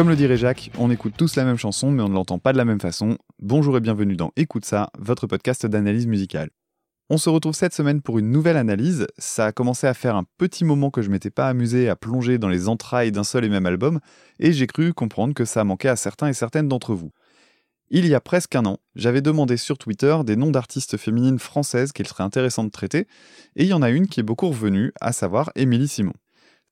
Comme le dirait Jacques, on écoute tous la même chanson mais on ne l'entend pas de la même façon. Bonjour et bienvenue dans Écoute ça, votre podcast d'analyse musicale. On se retrouve cette semaine pour une nouvelle analyse. Ça a commencé à faire un petit moment que je m'étais pas amusé à plonger dans les entrailles d'un seul et même album, et j'ai cru comprendre que ça manquait à certains et certaines d'entre vous. Il y a presque un an, j'avais demandé sur Twitter des noms d'artistes féminines françaises qu'il serait intéressant de traiter, et il y en a une qui est beaucoup revenue, à savoir Émilie Simon.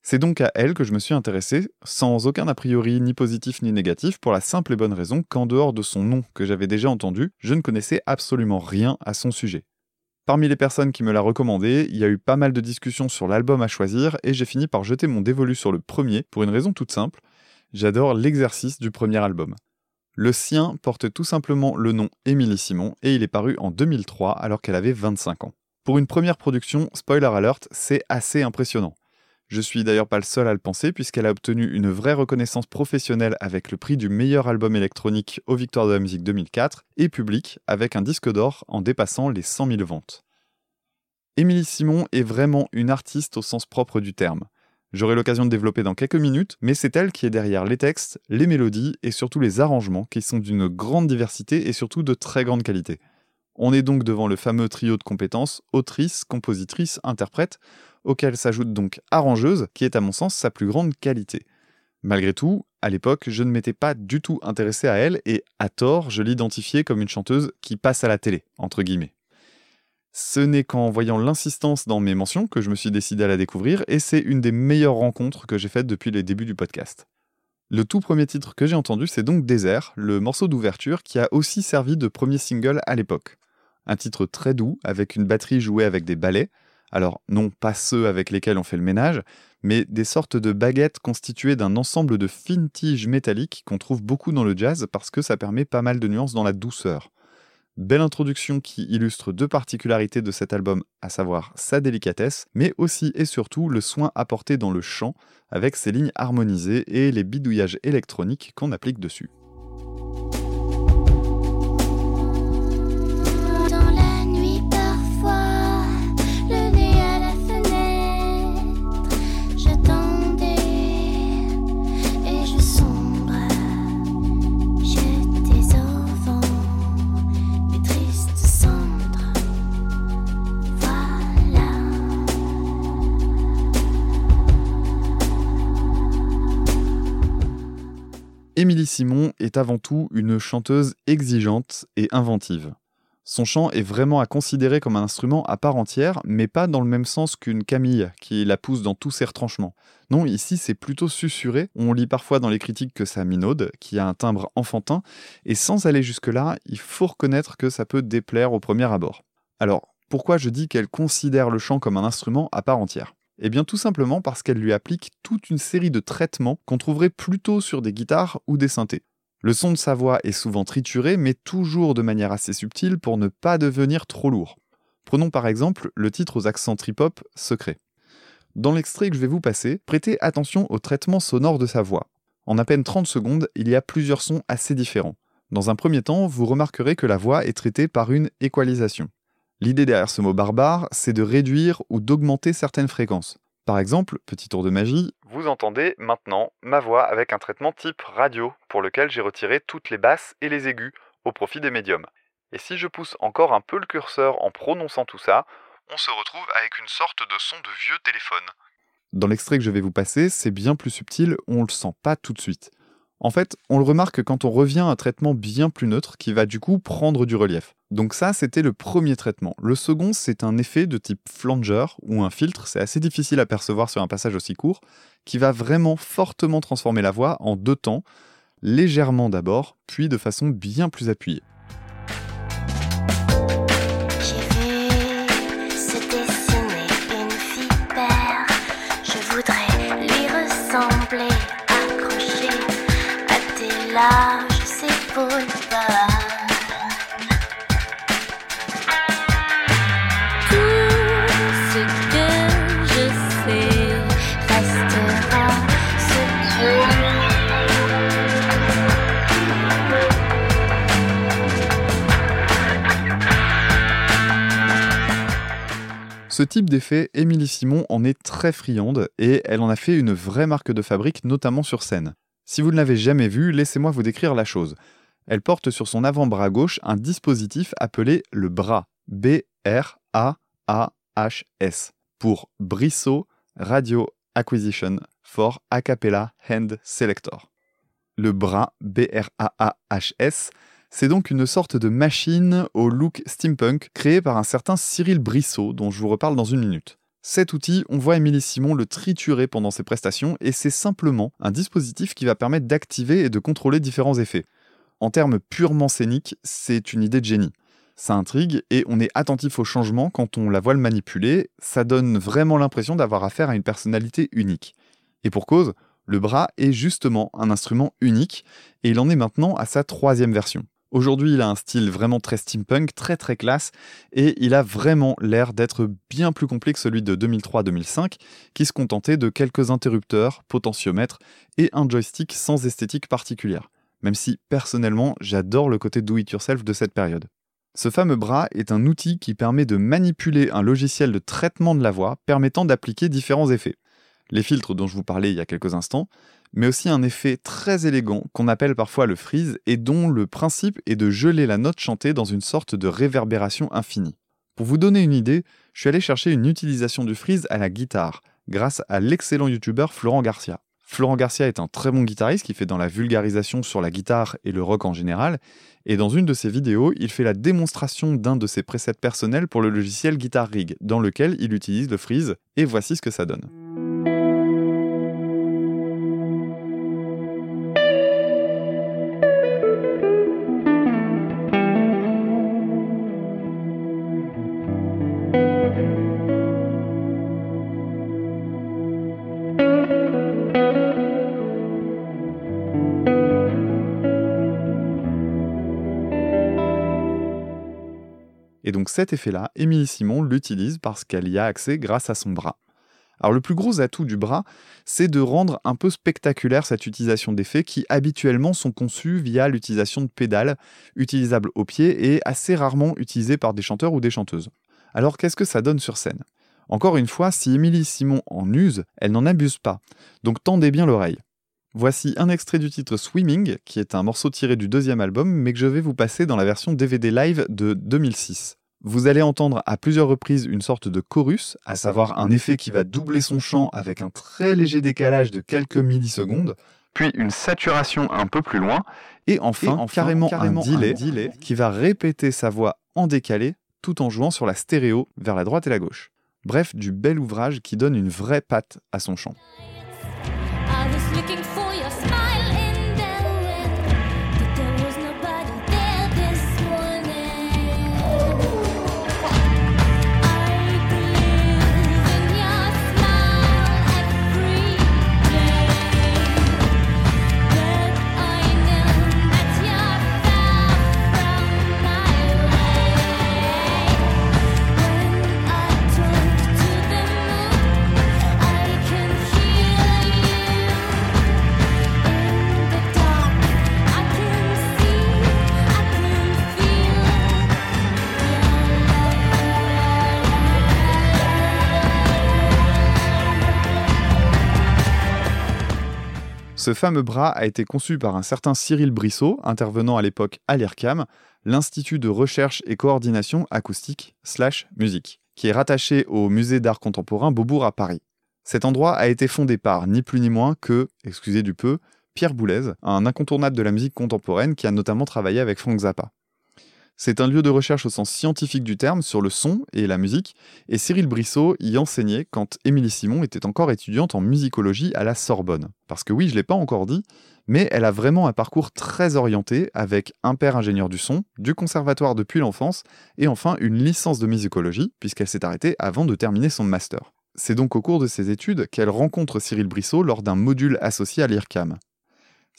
C'est donc à elle que je me suis intéressé, sans aucun a priori ni positif ni négatif, pour la simple et bonne raison qu'en dehors de son nom que j'avais déjà entendu, je ne connaissais absolument rien à son sujet. Parmi les personnes qui me l'a recommandé, il y a eu pas mal de discussions sur l'album à choisir et j'ai fini par jeter mon dévolu sur le premier pour une raison toute simple. J'adore l'exercice du premier album. Le sien porte tout simplement le nom Émilie Simon et il est paru en 2003 alors qu'elle avait 25 ans. Pour une première production, spoiler alert, c'est assez impressionnant. Je suis d'ailleurs pas le seul à le penser puisqu'elle a obtenu une vraie reconnaissance professionnelle avec le prix du meilleur album électronique aux Victoires de la musique 2004 et public avec un disque d'or en dépassant les 100 000 ventes. Émilie Simon est vraiment une artiste au sens propre du terme. J'aurai l'occasion de développer dans quelques minutes, mais c'est elle qui est derrière les textes, les mélodies et surtout les arrangements qui sont d'une grande diversité et surtout de très grande qualité. On est donc devant le fameux trio de compétences autrice, compositrice, interprète, auquel s'ajoute donc arrangeuse, qui est à mon sens sa plus grande qualité. Malgré tout, à l'époque, je ne m'étais pas du tout intéressé à elle et, à tort, je l'identifiais comme une chanteuse qui passe à la télé, entre guillemets. Ce n'est qu'en voyant l'insistance dans mes mentions que je me suis décidé à la découvrir et c'est une des meilleures rencontres que j'ai faites depuis les débuts du podcast. Le tout premier titre que j'ai entendu, c'est donc Désert, le morceau d'ouverture qui a aussi servi de premier single à l'époque. Un titre très doux, avec une batterie jouée avec des balais, alors non pas ceux avec lesquels on fait le ménage, mais des sortes de baguettes constituées d'un ensemble de fines tiges métalliques qu'on trouve beaucoup dans le jazz parce que ça permet pas mal de nuances dans la douceur. Belle introduction qui illustre deux particularités de cet album, à savoir sa délicatesse, mais aussi et surtout le soin apporté dans le chant, avec ses lignes harmonisées et les bidouillages électroniques qu'on applique dessus. Émilie Simon est avant tout une chanteuse exigeante et inventive. Son chant est vraiment à considérer comme un instrument à part entière, mais pas dans le même sens qu'une Camille, qui la pousse dans tous ses retranchements. Non, ici c'est plutôt susurré, on lit parfois dans les critiques que ça minaude, qui a un timbre enfantin, et sans aller jusque-là, il faut reconnaître que ça peut déplaire au premier abord. Alors, pourquoi je dis qu'elle considère le chant comme un instrument à part entière? Eh bien tout simplement parce qu'elle lui applique toute une série de traitements qu'on trouverait plutôt sur des guitares ou des synthés. Le son de sa voix est souvent trituré, mais toujours de manière assez subtile pour ne pas devenir trop lourd. Prenons par exemple le titre aux accents trip-hop Secret. Dans l'extrait que je vais vous passer, prêtez attention au traitement sonore de sa voix. En à peine 30 secondes, il y a plusieurs sons assez différents. Dans un premier temps, vous remarquerez que la voix est traitée par une équalisation. L'idée derrière ce mot barbare, c'est de réduire ou d'augmenter certaines fréquences. Par exemple, petit tour de magie, vous entendez maintenant ma voix avec un traitement type radio, pour lequel j'ai retiré toutes les basses et les aigus, au profit des médiums. Et si je pousse encore un peu le curseur en prononçant tout ça, on se retrouve avec une sorte de son de vieux téléphone. Dans l'extrait que je vais vous passer, c'est bien plus subtil, on le sent pas tout de suite. En fait, on le remarque quand on revient à un traitement bien plus neutre qui va du coup prendre du relief. Donc ça, c'était le premier traitement. Le second, c'est un effet de type flanger ou un filtre, c'est assez difficile à percevoir sur un passage aussi court, qui va vraiment fortement transformer la voix en deux temps, légèrement d'abord, puis de façon bien plus appuyée. Ce type d'effet, Émilie Simon en est très friande et elle en a fait une vraie marque de fabrique, notamment sur scène. Si vous ne l'avez jamais vue, laissez-moi vous décrire la chose. Elle porte sur son avant-bras gauche un dispositif appelé le bras, B-R-A-A-H-S, pour Brissot Radio Acquisition for Acapella Hand Selector. Le bras, B-R-A-A-H-S, c'est donc une sorte de machine au look steampunk créée par un certain Cyril Brissot, dont je vous reparle dans une minute. Cet outil, on voit Émilie Simon le triturer pendant ses prestations et c'est simplement un dispositif qui va permettre d'activer et de contrôler différents effets. En termes purement scéniques, c'est une idée de génie. Ça intrigue et on est attentif au changement quand on la voit le manipuler, ça donne vraiment l'impression d'avoir affaire à une personnalité unique. Et pour cause, le bras est justement un instrument unique et il en est maintenant à sa troisième version. Aujourd'hui, il a un style vraiment très steampunk, très très classe, et il a vraiment l'air d'être bien plus complet que celui de 2003-2005, qui se contentait de quelques interrupteurs, potentiomètres et un joystick sans esthétique particulière. Même si, personnellement, j'adore le côté do-it-yourself de cette période. Ce fameux bras est un outil qui permet de manipuler un logiciel de traitement de la voix permettant d'appliquer différents effets. Les filtres dont je vous parlais il y a quelques instants, mais aussi un effet très élégant qu'on appelle parfois le freeze et dont le principe est de geler la note chantée dans une sorte de réverbération infinie. Pour vous donner une idée, je suis allé chercher une utilisation du freeze à la guitare, grâce à l'excellent youtubeur Florent Garcia. Florent Garcia est un très bon guitariste qui fait dans la vulgarisation sur la guitare et le rock en général, et dans une de ses vidéos, il fait la démonstration d'un de ses presets personnels pour le logiciel Guitar Rig, dans lequel il utilise le freeze, et voici ce que ça donne. Et donc cet effet-là, Émilie Simon l'utilise parce qu'elle y a accès grâce à son bras. Alors le plus gros atout du bras, c'est de rendre un peu spectaculaire cette utilisation d'effets qui habituellement sont conçus via l'utilisation de pédales, utilisables au pied et assez rarement utilisées par des chanteurs ou des chanteuses. Alors qu'est-ce que ça donne sur scène? Encore une fois, si Émilie Simon en use, elle n'en abuse pas. Donc tendez bien l'oreille. Voici un extrait du titre Swimming, qui est un morceau tiré du deuxième album, mais que je vais vous passer dans la version DVD live de 2006. Vous allez entendre à plusieurs reprises une sorte de chorus, à savoir un effet qui va doubler son chant avec un très léger décalage de quelques millisecondes, puis une saturation un peu plus loin, et enfin, carrément, un, delay, qui va répéter sa voix en décalé tout en jouant sur la stéréo vers la droite et la gauche. Bref, du bel ouvrage qui donne une vraie patte à son chant. Ce fameux bras a été conçu par un certain Cyril Brissot, intervenant à l'époque à l'IRCAM, l'Institut de recherche et coordination acoustique slash musique, qui est rattaché au Musée d'art contemporain Beaubourg à Paris. Cet endroit a été fondé par ni plus ni moins que, excusez du peu, Pierre Boulez, un incontournable de la musique contemporaine qui a notamment travaillé avec Frank Zappa. C'est un lieu de recherche au sens scientifique du terme sur le son et la musique, et Cyril Brissot y enseignait quand Émilie Simon était encore étudiante en musicologie à la Sorbonne. Parce que oui, je ne l'ai pas encore dit, mais elle a vraiment un parcours très orienté avec un père ingénieur du son, du conservatoire depuis l'enfance, et enfin une licence de musicologie, puisqu'elle s'est arrêtée avant de terminer son master. C'est donc au cours de ses études qu'elle rencontre Cyril Brissot lors d'un module associé à l'IRCAM.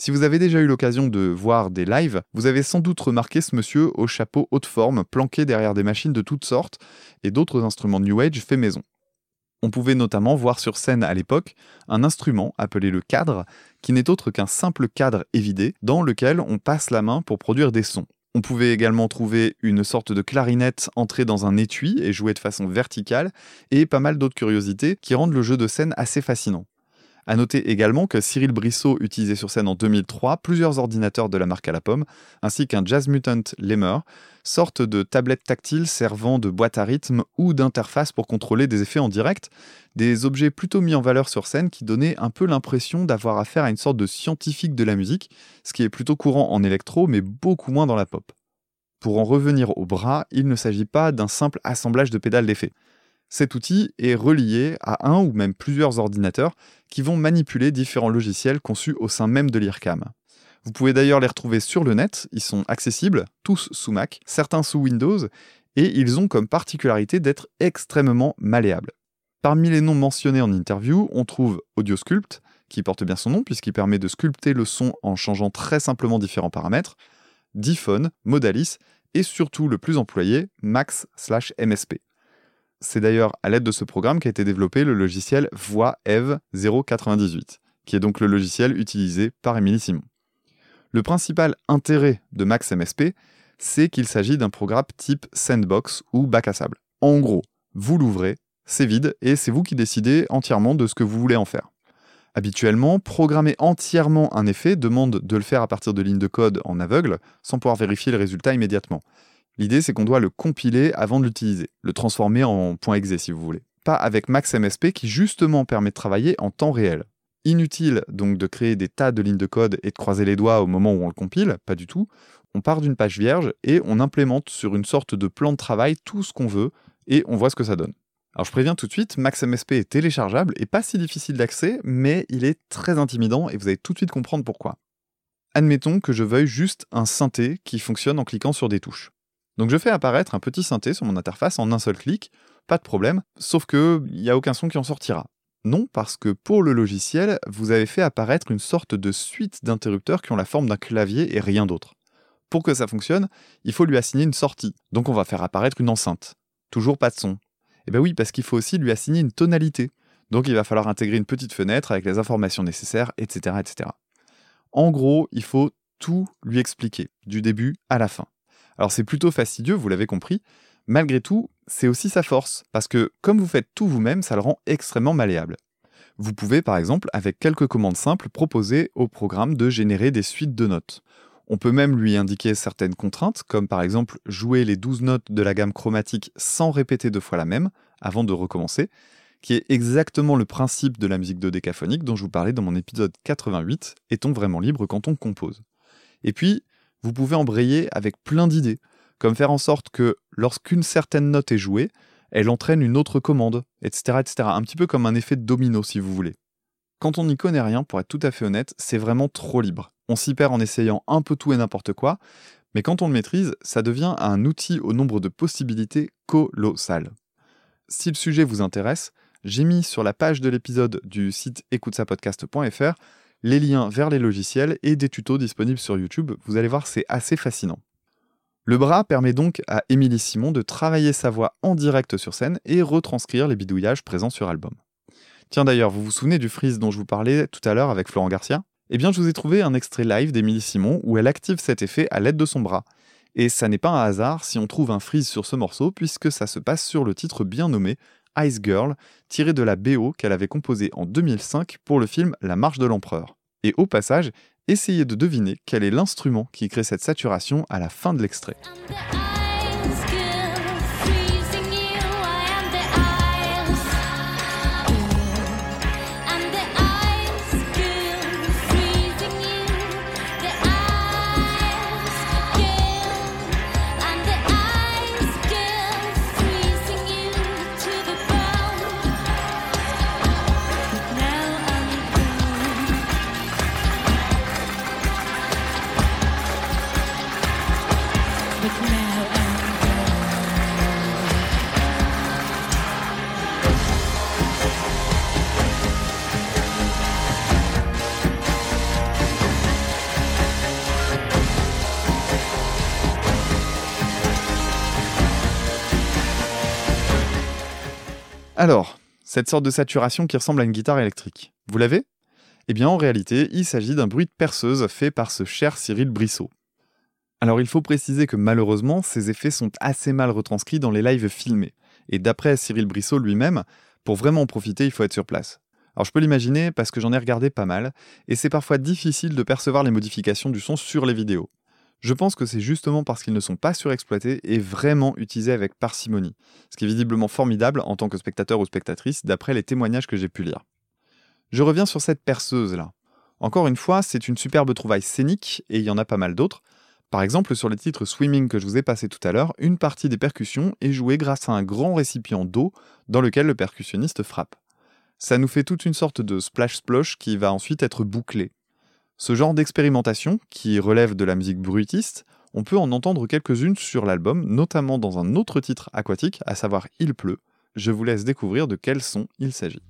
Si vous avez déjà eu l'occasion de voir des lives, vous avez sans doute remarqué ce monsieur au chapeau haute forme, planqué derrière des machines de toutes sortes et d'autres instruments New Age fait maison. On pouvait notamment voir sur scène à l'époque un instrument appelé le cadre, qui n'est autre qu'un simple cadre évidé dans lequel on passe la main pour produire des sons. On pouvait également trouver une sorte de clarinette entrée dans un étui et jouée de façon verticale, et pas mal d'autres curiosités qui rendent le jeu de scène assez fascinant. À noter également que Cyril Brissot utilisait sur scène en 2003 plusieurs ordinateurs de la marque à la pomme, ainsi qu'un Jazz Mutant Lemur, sorte de tablette tactile servant de boîte à rythme ou d'interface pour contrôler des effets en direct, des objets plutôt mis en valeur sur scène qui donnaient un peu l'impression d'avoir affaire à une sorte de scientifique de la musique, ce qui est plutôt courant en électro mais beaucoup moins dans la pop. Pour en revenir au bras, il ne s'agit pas d'un simple assemblage de pédales d'effet. Cet outil est relié à un ou même plusieurs ordinateurs qui vont manipuler différents logiciels conçus au sein même de l'IRCAM. Vous pouvez d'ailleurs les retrouver sur le net, ils sont accessibles, tous sous Mac, certains sous Windows, et ils ont comme particularité d'être extrêmement malléables. Parmi les noms mentionnés en interview, on trouve AudioSculpt, qui porte bien son nom puisqu'il permet de sculpter le son en changeant très simplement différents paramètres, Diphone, Modalis, et surtout le plus employé, Max/MSP. C'est d'ailleurs à l'aide de ce programme qu'a été développé le logiciel Voix Eve 098, qui est donc le logiciel utilisé par Émilie Simon. Le principal intérêt de Max MSP, c'est qu'il s'agit d'un programme type sandbox ou bac à sable. En gros, vous l'ouvrez, c'est vide et c'est vous qui décidez entièrement de ce que vous voulez en faire. Habituellement, programmer entièrement un effet demande de le faire à partir de lignes de code en aveugle sans pouvoir vérifier le résultat immédiatement. L'idée, c'est qu'on doit le compiler avant de l'utiliser, le transformer en .exe si vous voulez. Pas avec Max MSP qui justement permet de travailler en temps réel. Inutile donc de créer des tas de lignes de code et de croiser les doigts au moment où on le compile, pas du tout. On part d'une page vierge et on implémente sur une sorte de plan de travail tout ce qu'on veut et on voit ce que ça donne. Alors je préviens tout de suite, Max MSP est téléchargeable et pas si difficile d'accès, mais il est très intimidant et vous allez tout de suite comprendre pourquoi. Admettons que je veuille juste un synthé qui fonctionne en cliquant sur des touches. Donc je fais apparaître un petit synthé sur mon interface en un seul clic, pas de problème, sauf qu'il n'y a aucun son qui en sortira. Non, parce que pour le logiciel, vous avez fait apparaître une sorte de suite d'interrupteurs qui ont la forme d'un clavier et rien d'autre. Pour que ça fonctionne, il faut lui assigner une sortie, donc on va faire apparaître une enceinte. Toujours pas de son. Eh bien oui, parce qu'il faut aussi lui assigner une tonalité. Donc il va falloir intégrer une petite fenêtre avec les informations nécessaires, etc. etc. En gros, il faut tout lui expliquer, du début à la fin. Alors c'est plutôt fastidieux, vous l'avez compris, Malgré tout, c'est aussi sa force, parce que comme vous faites tout vous-même, ça le rend extrêmement malléable. Vous pouvez par exemple, avec quelques commandes simples, proposer au programme de générer des suites de notes. On peut même lui indiquer certaines contraintes, comme par exemple jouer les 12 notes de la gamme chromatique sans répéter deux fois la même, avant de recommencer, qui est exactement le principe de la musique dodécaphonique dont je vous parlais dans mon épisode 88, Est-on vraiment libre quand on compose? Et puis, vous pouvez embrayer avec plein d'idées comme faire en sorte que lorsqu'une certaine note est jouée, elle entraîne une autre commande, etc., etc. Un petit peu comme un effet de domino, si vous voulez. Quand on n'y connaît rien, pour être tout à fait honnête, c'est vraiment trop libre. On s'y perd en essayant un peu tout et n'importe quoi, mais quand on le maîtrise, ça devient un outil au nombre de possibilités colossal. Si le sujet vous intéresse, j'ai mis sur la page de l'épisode du site écoutesapodcast.fr les liens vers les logiciels et des tutos disponibles sur YouTube. Vous allez voir, c'est assez fascinant. Le bras permet donc à Émilie Simon de travailler sa voix en direct sur scène et retranscrire les bidouillages présents sur album. Tiens d'ailleurs, vous vous souvenez du freeze dont je vous parlais tout à l'heure avec Florent Garcia? Eh bien, je vous ai trouvé un extrait live d'Émilie Simon où elle active cet effet à l'aide de son bras. Et ça n'est pas un hasard si on trouve un freeze sur ce morceau, puisque ça se passe sur le titre bien nommé Ice Girl, tiré de la BO qu'elle avait composée en 2005 pour le film La Marche de l'Empereur. Et au passage, essayez de deviner quel est l'instrument qui crée cette saturation à la fin de l'extrait. Alors, cette sorte de saturation qui ressemble à une guitare électrique, vous l'avez? Eh bien en réalité, il s'agit d'un bruit de perceuse fait par ce cher Cyril Brissot. Alors il faut préciser que malheureusement, ces effets sont assez mal retranscrits dans les lives filmés. Et d'après Cyril Brissot lui-même, pour vraiment en profiter, il faut être sur place. Alors je peux l'imaginer parce que j'en ai regardé pas mal, et c'est parfois difficile de percevoir les modifications du son sur les vidéos. Je pense que c'est justement parce qu'ils ne sont pas surexploités et vraiment utilisés avec parcimonie, ce qui est visiblement formidable en tant que spectateur ou spectatrice d'après les témoignages que j'ai pu lire. Je reviens sur cette perceuse là. Encore une fois, c'est une superbe trouvaille scénique et il y en a pas mal d'autres. Par exemple, sur le titre Swimming que je vous ai passé tout à l'heure, une partie des percussions est jouée grâce à un grand récipient d'eau dans lequel le percussionniste frappe. Ça nous fait toute une sorte de splash-splosh qui va ensuite être bouclé. Ce genre d'expérimentation, qui relève de la musique brutiste, on peut en entendre quelques-unes sur l'album, notamment dans un autre titre aquatique, à savoir Il pleut. Je vous laisse découvrir de quel son il s'agit.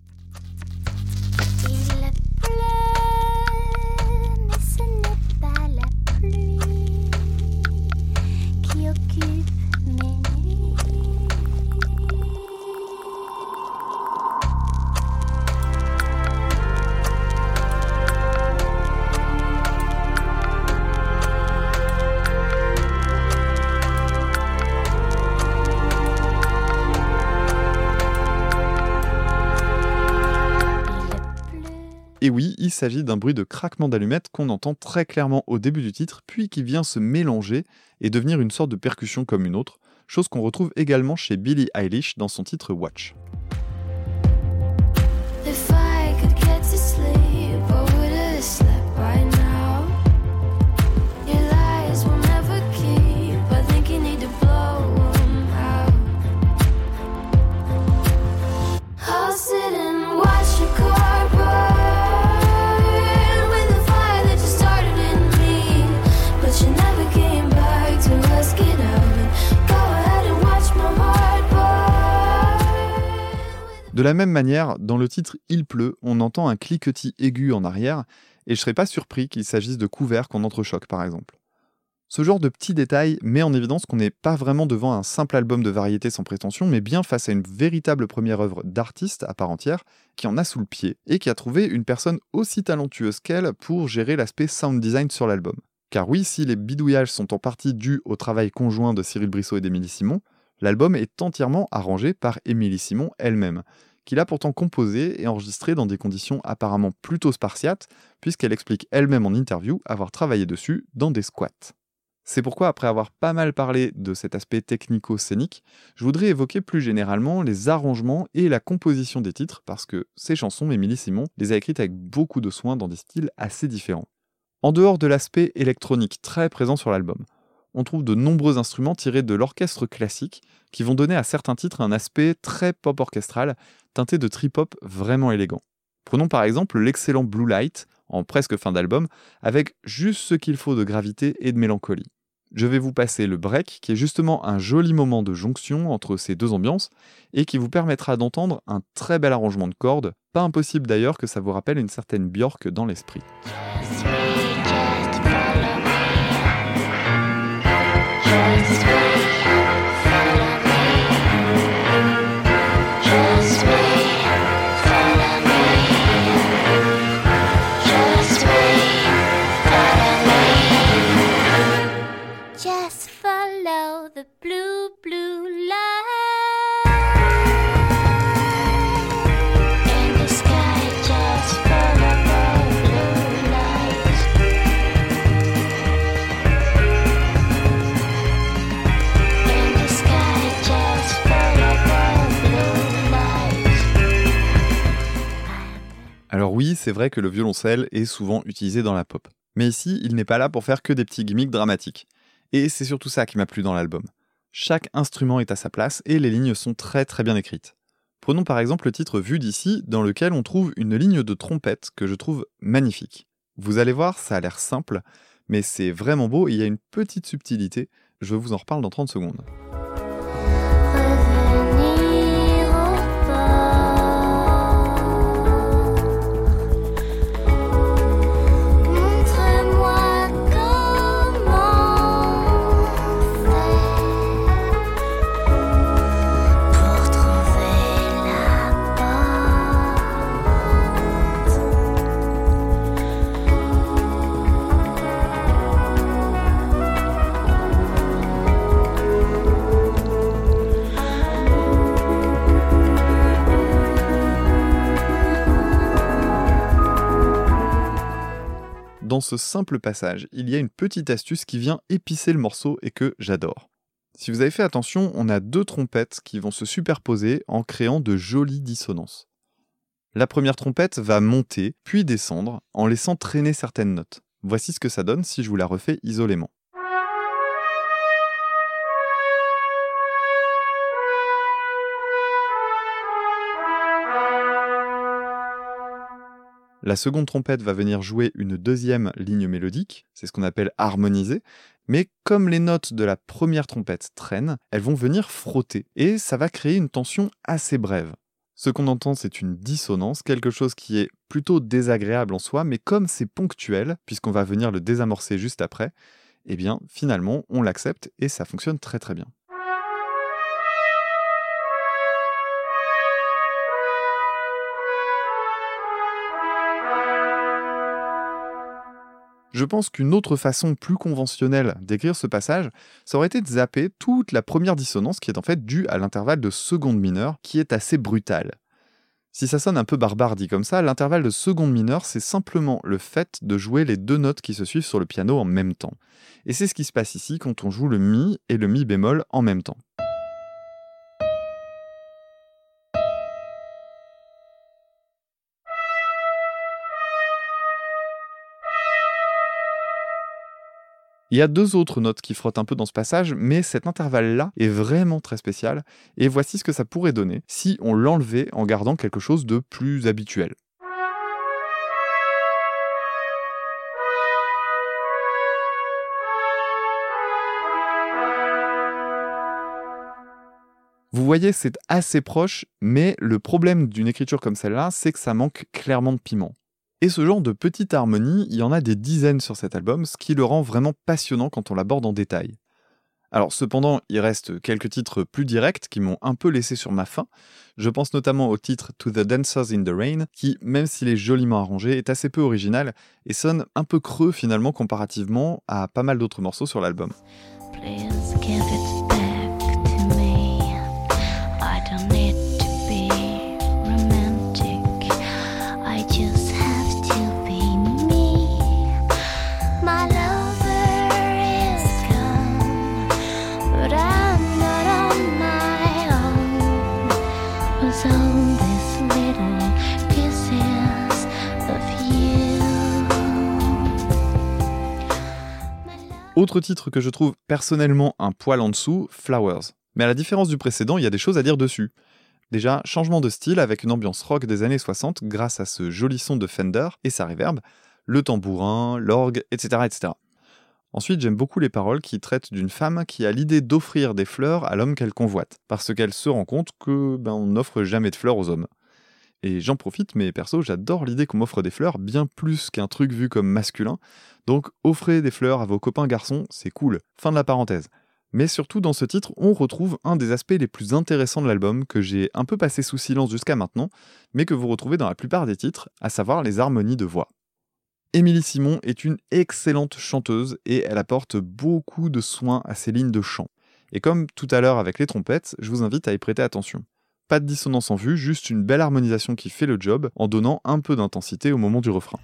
Il s'agit d'un bruit de craquement d'allumettes qu'on entend très clairement au début du titre, puis qui vient se mélanger et devenir une sorte de percussion comme une autre, chose qu'on retrouve également chez Billie Eilish dans son titre Watch. De la même manière, dans le titre Il pleut, on entend un cliquetis aigu en arrière, et je serais pas surpris qu'il s'agisse de couverts qu'on entrechoque par exemple. Ce genre de petits détails met en évidence qu'on n'est pas vraiment devant un simple album de variété sans prétention, mais bien face à une véritable première œuvre d'artiste à part entière, qui en a sous le pied, et qui a trouvé une personne aussi talentueuse qu'elle pour gérer l'aspect sound design sur l'album. Car oui, si les bidouillages sont en partie dus au travail conjoint de Cyril Brissot et d'Émilie Simon, l'album est entièrement arrangé par Émilie Simon elle-même qu'il a pourtant composé et enregistré dans des conditions apparemment plutôt spartiates, puisqu'elle explique elle-même en interview avoir travaillé dessus dans des squats. C'est pourquoi, après avoir pas mal parlé de cet aspect technico-scénique, je voudrais évoquer plus généralement les arrangements et la composition des titres, parce que ces chansons, Émilie Simon les a écrites avec beaucoup de soin dans des styles assez différents. En dehors de l'aspect électronique très présent sur l'album, on trouve de nombreux instruments tirés de l'orchestre classique qui vont donner à certains titres un aspect très pop orchestral, teinté de trip-hop vraiment élégant. Prenons par exemple l'excellent Blue Light, en presque fin d'album, avec juste ce qu'il faut de gravité et de mélancolie. Je vais vous passer le break, qui est justement un joli moment de jonction entre ces deux ambiances, et qui vous permettra d'entendre un très bel arrangement de cordes, pas impossible d'ailleurs que ça vous rappelle une certaine Björk dans l'esprit. podcast. Alors oui, c'est vrai que le violoncelle est souvent utilisé dans la pop. Mais ici, il n'est pas là pour faire que des petits gimmicks dramatiques. Et c'est surtout ça qui m'a plu dans l'album. Chaque instrument est à sa place et les lignes sont très très bien écrites. Prenons par exemple le titre Vu d'ici, dans lequel on trouve une ligne de trompette que je trouve magnifique. Vous allez voir, ça a l'air simple, mais c'est vraiment beau et il y a une petite subtilité. Je vous en reparle dans 30 secondes. Dans ce simple passage, il y a une petite astuce qui vient épicer le morceau et que j'adore. Si vous avez fait attention, on a deux trompettes qui vont se superposer en créant de jolies dissonances. La première trompette va monter, puis descendre, en laissant traîner certaines notes. Voici ce que ça donne si je vous la refais isolément. La seconde trompette va venir jouer une deuxième ligne mélodique, c'est ce qu'on appelle harmoniser, mais comme les notes de la première trompette traînent, elles vont venir frotter, et ça va créer une tension assez brève. Ce qu'on entend, c'est une dissonance, quelque chose qui est plutôt désagréable en soi, mais comme c'est ponctuel, puisqu'on va venir le désamorcer juste après, eh bien finalement on l'accepte et ça fonctionne très très bien. Je pense qu'une autre façon plus conventionnelle d'écrire ce passage, ça aurait été de zapper toute la première dissonance qui est en fait due à l'intervalle de seconde mineure, qui est assez brutal. Si ça sonne un peu barbare dit comme ça, l'intervalle de seconde mineure, c'est simplement le fait de jouer les deux notes qui se suivent sur le piano en même temps. Et c'est ce qui se passe ici quand on joue le Mi et le Mi bémol en même temps. Il y a deux autres notes qui frottent un peu dans ce passage, mais cet intervalle-là est vraiment très spécial, et voici ce que ça pourrait donner si on l'enlevait en gardant quelque chose de plus habituel. Vous voyez, c'est assez proche, mais le problème d'une écriture comme celle-là, c'est que ça manque clairement de piment. Et ce genre de petite harmonie, il y en a des dizaines sur cet album, ce qui le rend vraiment passionnant quand on l'aborde en détail. Alors cependant, il reste quelques titres plus directs qui m'ont un peu laissé sur ma faim. Je pense notamment au titre To the Dancers in the Rain, qui, même s'il est joliment arrangé, est assez peu original et sonne un peu creux finalement comparativement à pas mal d'autres morceaux sur l'album. Autre titre que je trouve personnellement un poil en dessous, Flowers. Mais à la différence du précédent, il y a des choses à dire dessus. Déjà, changement de style avec une ambiance rock des années 60 grâce à ce joli son de Fender et sa reverb, le tambourin, l'orgue, etc., etc. Ensuite, j'aime beaucoup les paroles qui traitent d'une femme qui a l'idée d'offrir des fleurs à l'homme qu'elle convoite, parce qu'elle se rend compte que ben, on n'offre jamais de fleurs aux hommes. Et j'en profite, mais perso, j'adore l'idée qu'on m'offre des fleurs bien plus qu'un truc vu comme masculin. Donc offrez des fleurs à vos copains garçons, c'est cool. Fin de la parenthèse. Mais surtout dans ce titre, on retrouve un des aspects les plus intéressants de l'album que j'ai un peu passé sous silence jusqu'à maintenant, mais que vous retrouvez dans la plupart des titres, à savoir les harmonies de voix. Émilie Simon est une excellente chanteuse et elle apporte beaucoup de soins à ses lignes de chant. Et comme tout à l'heure avec les trompettes, je vous invite à y prêter attention. Pas de dissonance en vue, juste une belle harmonisation qui fait le job en donnant un peu d'intensité au moment du refrain.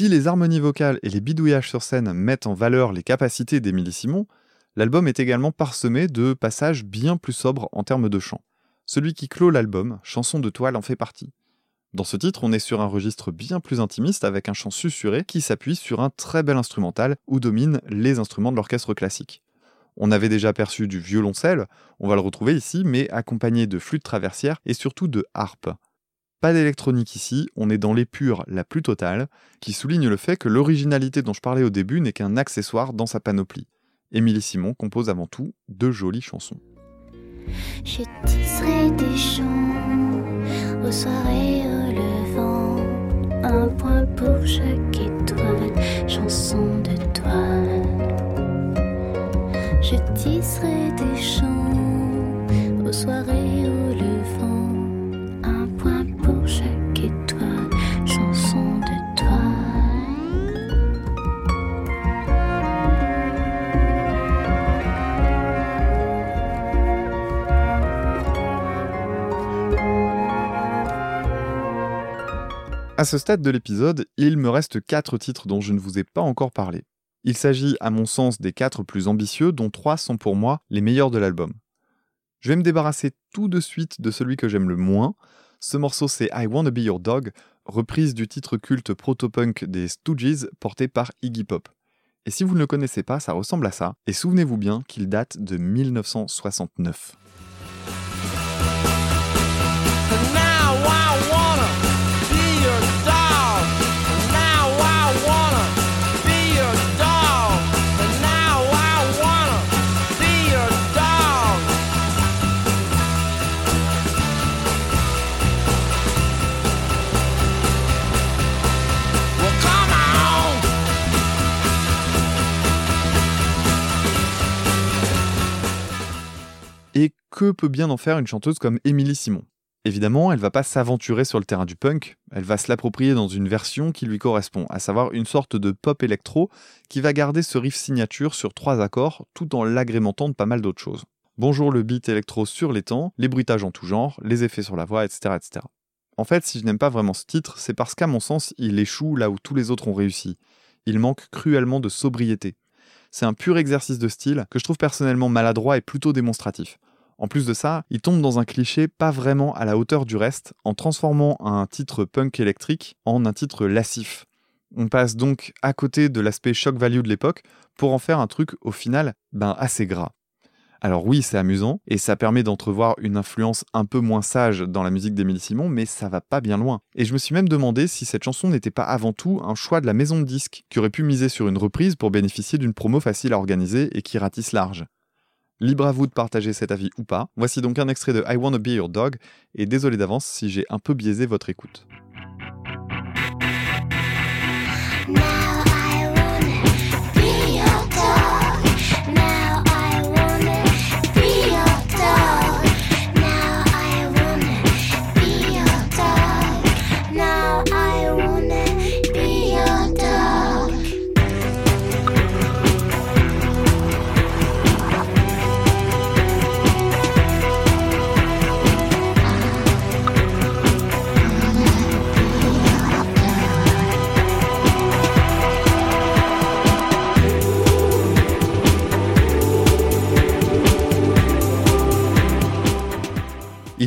Si les harmonies vocales et les bidouillages sur scène mettent en valeur les capacités d'Émilie Simon, l'album est également parsemé de passages bien plus sobres en termes de chant. Celui qui clôt l'album, Chanson de toile, en fait partie. Dans ce titre, on est sur un registre bien plus intimiste avec un chant susurré qui s'appuie sur un très bel instrumental où dominent les instruments de l'orchestre classique. On avait déjà perçu du violoncelle, on va le retrouver ici, mais accompagné de flûte traversière et surtout de harpe. Pas d'électronique ici, on est dans l'épure la plus totale, qui souligne le fait que l'originalité dont je parlais au début n'est qu'un accessoire dans sa panoplie. Émilie Simon compose avant tout de jolies chansons. Je tisserai des chants aux soirées au levant, un point pour chaque étoile, chanson de toile. Je tisserai des aux soirées À ce stade de l'épisode, il me reste 4 titres dont je ne vous ai pas encore parlé. Il s'agit, à mon sens, des 4 plus ambitieux, dont 3 sont pour moi les meilleurs de l'album. Je vais me débarrasser tout de suite de celui que j'aime le moins. Ce morceau, c'est I Wanna Be Your Dog, reprise du titre culte proto-punk des Stooges porté par Iggy Pop. Et si vous ne le connaissez pas, ça ressemble à ça, et souvenez-vous bien qu'il date de 1969. Que peut bien en faire une chanteuse comme Émilie Simon Évidemment, elle va pas s'aventurer sur le terrain du punk, elle va se l'approprier dans une version qui lui correspond, à savoir une sorte de pop électro qui va garder ce riff signature sur trois accords tout en l'agrémentant de pas mal d'autres choses. Bonjour le beat électro sur les temps, les bruitages en tout genre, les effets sur la voix, etc. etc. En fait, si je n'aime pas vraiment ce titre, c'est parce qu'à mon sens, il échoue là où tous les autres ont réussi. Il manque cruellement de sobriété. C'est un pur exercice de style que je trouve personnellement maladroit et plutôt démonstratif. En plus de ça, il tombe dans un cliché pas vraiment à la hauteur du reste en transformant un titre punk électrique en un titre lassif. On passe donc à côté de l'aspect shock value de l'époque pour en faire un truc au final ben assez gras. Alors oui, c'est amusant et ça permet d'entrevoir une influence un peu moins sage dans la musique d'Émilie Simon, mais ça va pas bien loin. Et je me suis même demandé si cette chanson n'était pas avant tout un choix de la maison de disques qui aurait pu miser sur une reprise pour bénéficier d'une promo facile à organiser et qui ratisse large. Libre à vous de partager cet avis ou pas. Voici donc un extrait de I Wanna Be Your Dog, et désolé d'avance si j'ai un peu biaisé votre écoute.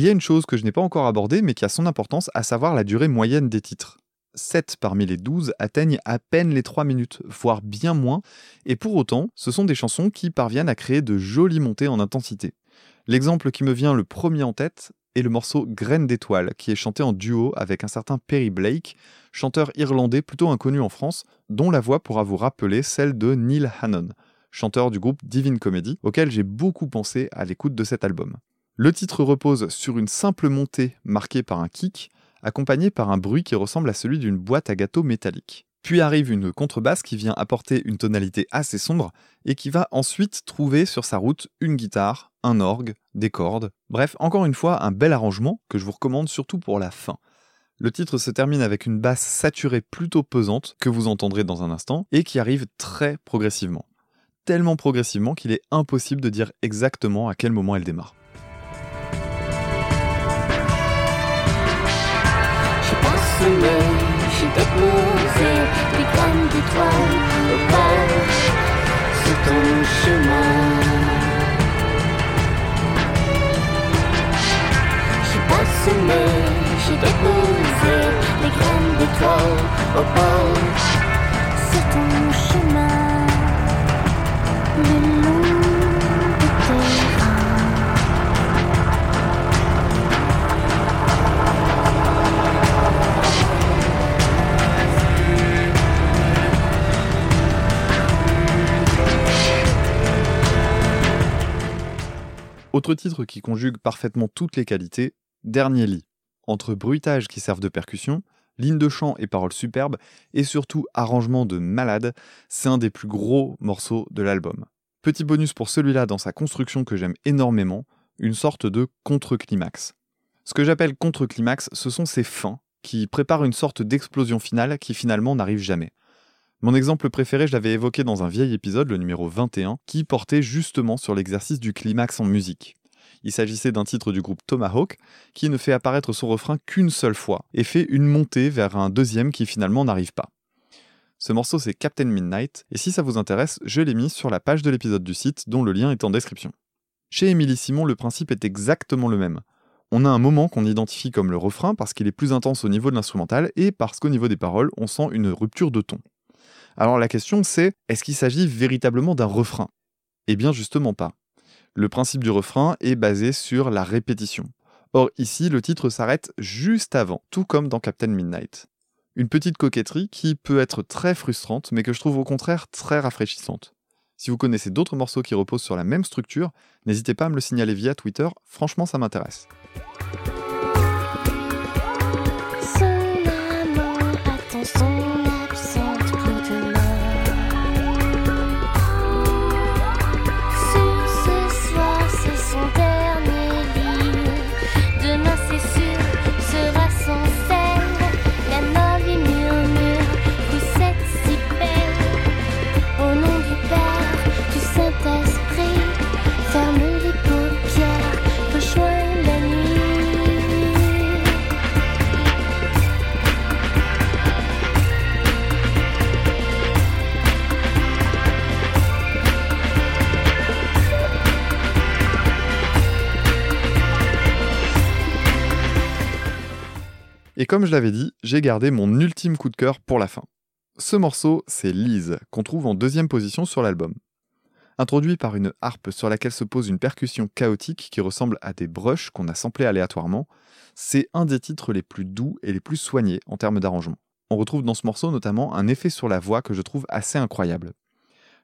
Il y a une chose que je n'ai pas encore abordée, mais qui a son importance, à savoir la durée moyenne des titres. 7 parmi les 12 atteignent à peine les 3 minutes, voire bien moins, et pour autant, ce sont des chansons qui parviennent à créer de jolies montées en intensité. L'exemple qui me vient le premier en tête est le morceau Graine d'étoile, qui est chanté en duo avec un certain Perry Blake, chanteur irlandais plutôt inconnu en France, dont la voix pourra vous rappeler celle de Neil Hannon, chanteur du groupe Divine Comedy, auquel j'ai beaucoup pensé à l'écoute de cet album. Le titre repose sur une simple montée marquée par un kick, accompagné par un bruit qui ressemble à celui d'une boîte à gâteaux métallique. Puis arrive une contrebasse qui vient apporter une tonalité assez sombre et qui va ensuite trouver sur sa route une guitare, un orgue, des cordes. Bref, encore une fois, un bel arrangement que je vous recommande surtout pour la fin. Le titre se termine avec une basse saturée plutôt pesante que vous entendrez dans un instant et qui arrive très progressivement. Tellement progressivement qu'il est impossible de dire exactement à quel moment elle démarre. J'ai déposé des graines d'étoiles bord sur ton chemin. J'ai parsemé, j'ai déposé des graines d'étoiles bord sur ton chemin. Le long Autre titre qui conjugue parfaitement toutes les qualités, Dernier lit. Entre bruitages qui servent de percussion, lignes de chant et paroles superbes, et surtout arrangement de malade, c'est un des plus gros morceaux de l'album. Petit bonus pour celui-là dans sa construction que j'aime énormément, une sorte de contre-climax. Ce que j'appelle contre-climax, ce sont ces fins qui préparent une sorte d'explosion finale qui finalement n'arrive jamais. Mon exemple préféré, je l'avais évoqué dans un vieil épisode, le numéro 21, qui portait justement sur l'exercice du climax en musique. Il s'agissait d'un titre du groupe Tomahawk qui ne fait apparaître son refrain qu'une seule fois et fait une montée vers un deuxième qui finalement n'arrive pas. Ce morceau c'est Captain Midnight et si ça vous intéresse, je l'ai mis sur la page de l'épisode du site dont le lien est en description. Chez Émilie Simon, le principe est exactement le même. On a un moment qu'on identifie comme le refrain parce qu'il est plus intense au niveau de l'instrumental et parce qu'au niveau des paroles, on sent une rupture de ton. Alors la question c'est, est-ce qu'il s'agit véritablement d'un refrain? Eh bien justement pas le principe du refrain est basé sur la répétition. Or ici, le titre s'arrête juste avant, tout comme dans Captain Midnight. Une petite coquetterie qui peut être très frustrante, mais que je trouve au contraire très rafraîchissante. Si vous connaissez d'autres morceaux qui reposent sur la même structure, n'hésitez pas à me le signaler via Twitter, franchement ça m'intéresse. Et comme je l'avais dit, j'ai gardé mon ultime coup de cœur pour la fin. Ce morceau, c'est Lise, qu'on trouve en deuxième position sur l'album. Introduit par une harpe sur laquelle se pose une percussion chaotique qui ressemble à des brushes qu'on a samplées aléatoirement, c'est un des titres les plus doux et les plus soignés en termes d'arrangement. On retrouve dans ce morceau notamment un effet sur la voix que je trouve assez incroyable.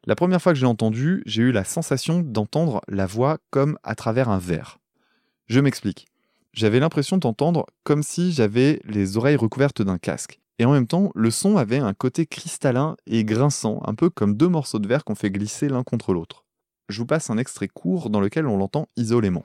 La première fois que j'ai entendu, j'ai eu la sensation d'entendre la voix comme à travers un verre. Je m'explique. J'avais l'impression d'entendre comme si j'avais les oreilles recouvertes d'un casque. Et en même temps, le son avait un côté cristallin et grinçant, un peu comme deux morceaux de verre qu'on fait glisser l'un contre l'autre. Je vous passe un extrait court dans lequel on l'entend isolément.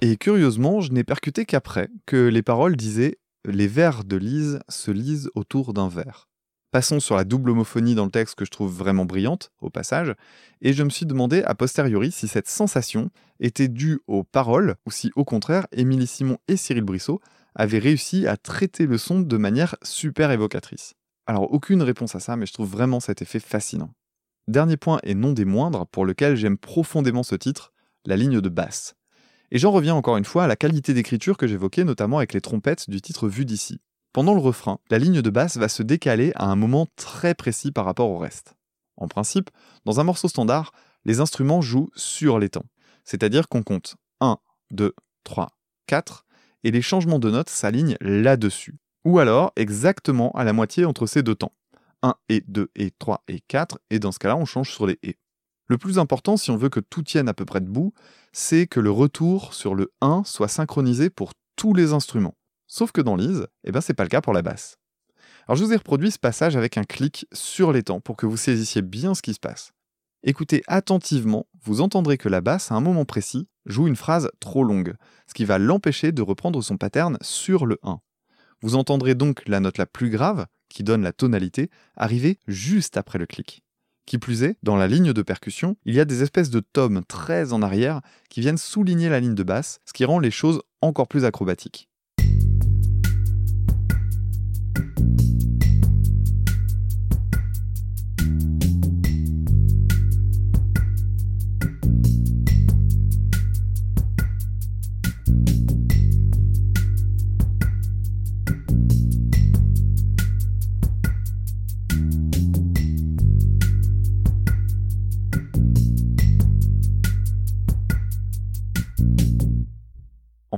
Et curieusement, je n'ai percuté qu'après que les paroles disaient Les vers de Lise se lisent autour d'un verre. Passons sur la double homophonie dans le texte que je trouve vraiment brillante, au passage, et je me suis demandé a posteriori si cette sensation était due aux paroles ou si au contraire Émilie Simon et Cyril Brissot avaient réussi à traiter le son de manière super évocatrice. Alors aucune réponse à ça, mais je trouve vraiment cet effet fascinant. Dernier point et non des moindres pour lequel j'aime profondément ce titre, la ligne de basse. Et j'en reviens encore une fois à la qualité d'écriture que j'évoquais notamment avec les trompettes du titre Vu d'ici. Pendant le refrain, la ligne de basse va se décaler à un moment très précis par rapport au reste. En principe, dans un morceau standard, les instruments jouent sur les temps. C'est-à-dire qu'on compte 1, 2, 3, 4, et les changements de notes s'alignent là-dessus. Ou alors exactement à la moitié entre ces deux temps. 1 et 2 et 3 et 4, et dans ce cas-là, on change sur les et. Le plus important, si on veut que tout tienne à peu près debout, c'est que le retour sur le 1 soit synchronisé pour tous les instruments. Sauf que dans Lise, eh ben c'est pas le cas pour la basse. Alors je vous ai reproduit ce passage avec un clic sur les temps pour que vous saisissiez bien ce qui se passe. Écoutez attentivement, vous entendrez que la basse, à un moment précis, joue une phrase trop longue, ce qui va l'empêcher de reprendre son pattern sur le 1. Vous entendrez donc la note la plus grave, qui donne la tonalité, arriver juste après le clic. Qui plus est, dans la ligne de percussion, il y a des espèces de tomes très en arrière qui viennent souligner la ligne de basse, ce qui rend les choses encore plus acrobatiques.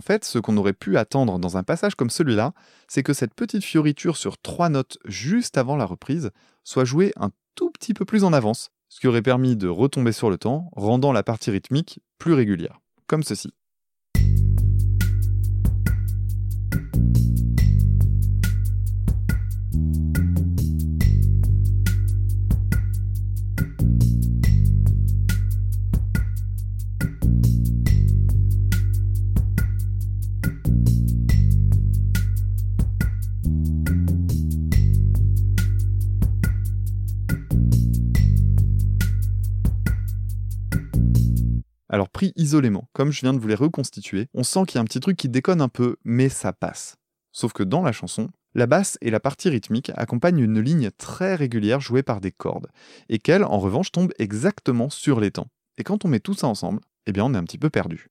En fait, ce qu'on aurait pu attendre dans un passage comme celui-là, c'est que cette petite fioriture sur trois notes juste avant la reprise soit jouée un tout petit peu plus en avance, ce qui aurait permis de retomber sur le temps, rendant la partie rythmique plus régulière, comme ceci. Alors pris isolément, comme je viens de vous les reconstituer, on sent qu'il y a un petit truc qui déconne un peu, mais ça passe. Sauf que dans la chanson, la basse et la partie rythmique accompagnent une ligne très régulière jouée par des cordes, et qu'elle, en revanche, tombe exactement sur les temps. Et quand on met tout ça ensemble, eh bien on est un petit peu perdu.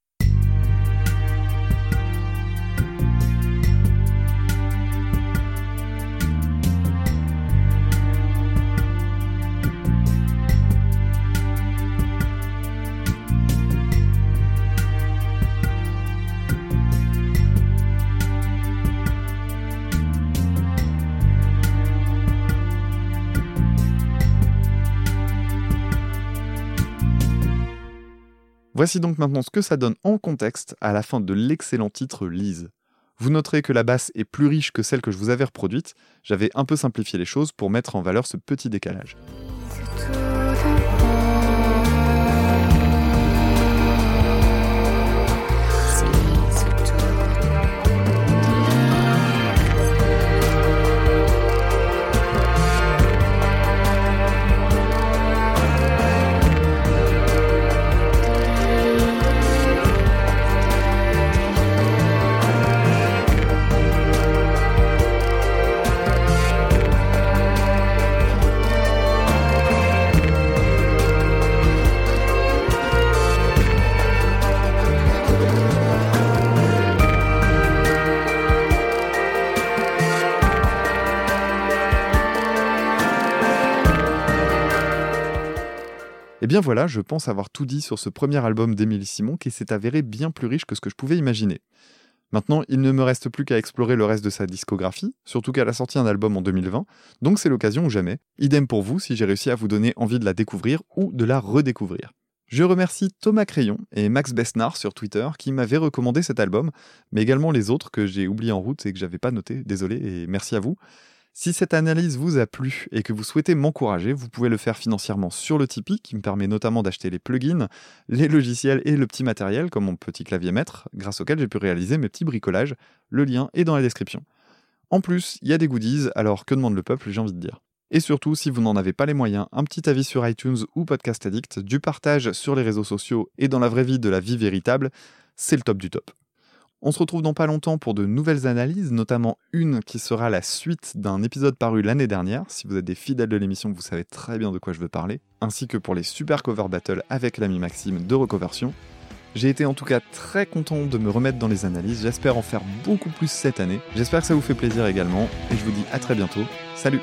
Voici donc maintenant ce que ça donne en contexte à la fin de l'excellent titre Lise. Vous noterez que la basse est plus riche que celle que je vous avais reproduite, j'avais un peu simplifié les choses pour mettre en valeur ce petit décalage. Bien voilà, je pense avoir tout dit sur ce premier album d'Émilie Simon qui s'est avéré bien plus riche que ce que je pouvais imaginer. Maintenant, il ne me reste plus qu'à explorer le reste de sa discographie, surtout qu'elle a sorti un album en 2020, donc c'est l'occasion ou jamais. Idem pour vous si j'ai réussi à vous donner envie de la découvrir ou de la redécouvrir. Je remercie Thomas Crayon et Max Besnard sur Twitter qui m'avaient recommandé cet album, mais également les autres que j'ai oubliés en route et que j'avais pas noté, désolé et merci à vous. Si cette analyse vous a plu et que vous souhaitez m'encourager, vous pouvez le faire financièrement sur le Tipeee, qui me permet notamment d'acheter les plugins, les logiciels et le petit matériel, comme mon petit clavier maître, grâce auquel j'ai pu réaliser mes petits bricolages. Le lien est dans la description. En plus, il y a des goodies, alors que demande le peuple, j'ai envie de dire. Et surtout, si vous n'en avez pas les moyens, un petit avis sur iTunes ou Podcast Addict, du partage sur les réseaux sociaux et dans la vraie vie de la vie véritable, c'est le top du top. On se retrouve dans pas longtemps pour de nouvelles analyses, notamment une qui sera la suite d'un épisode paru l'année dernière. Si vous êtes des fidèles de l'émission, vous savez très bien de quoi je veux parler, ainsi que pour les super cover battles avec l'ami Maxime de Recoversion. J'ai été en tout cas très content de me remettre dans les analyses, j'espère en faire beaucoup plus cette année. J'espère que ça vous fait plaisir également, et je vous dis à très bientôt. Salut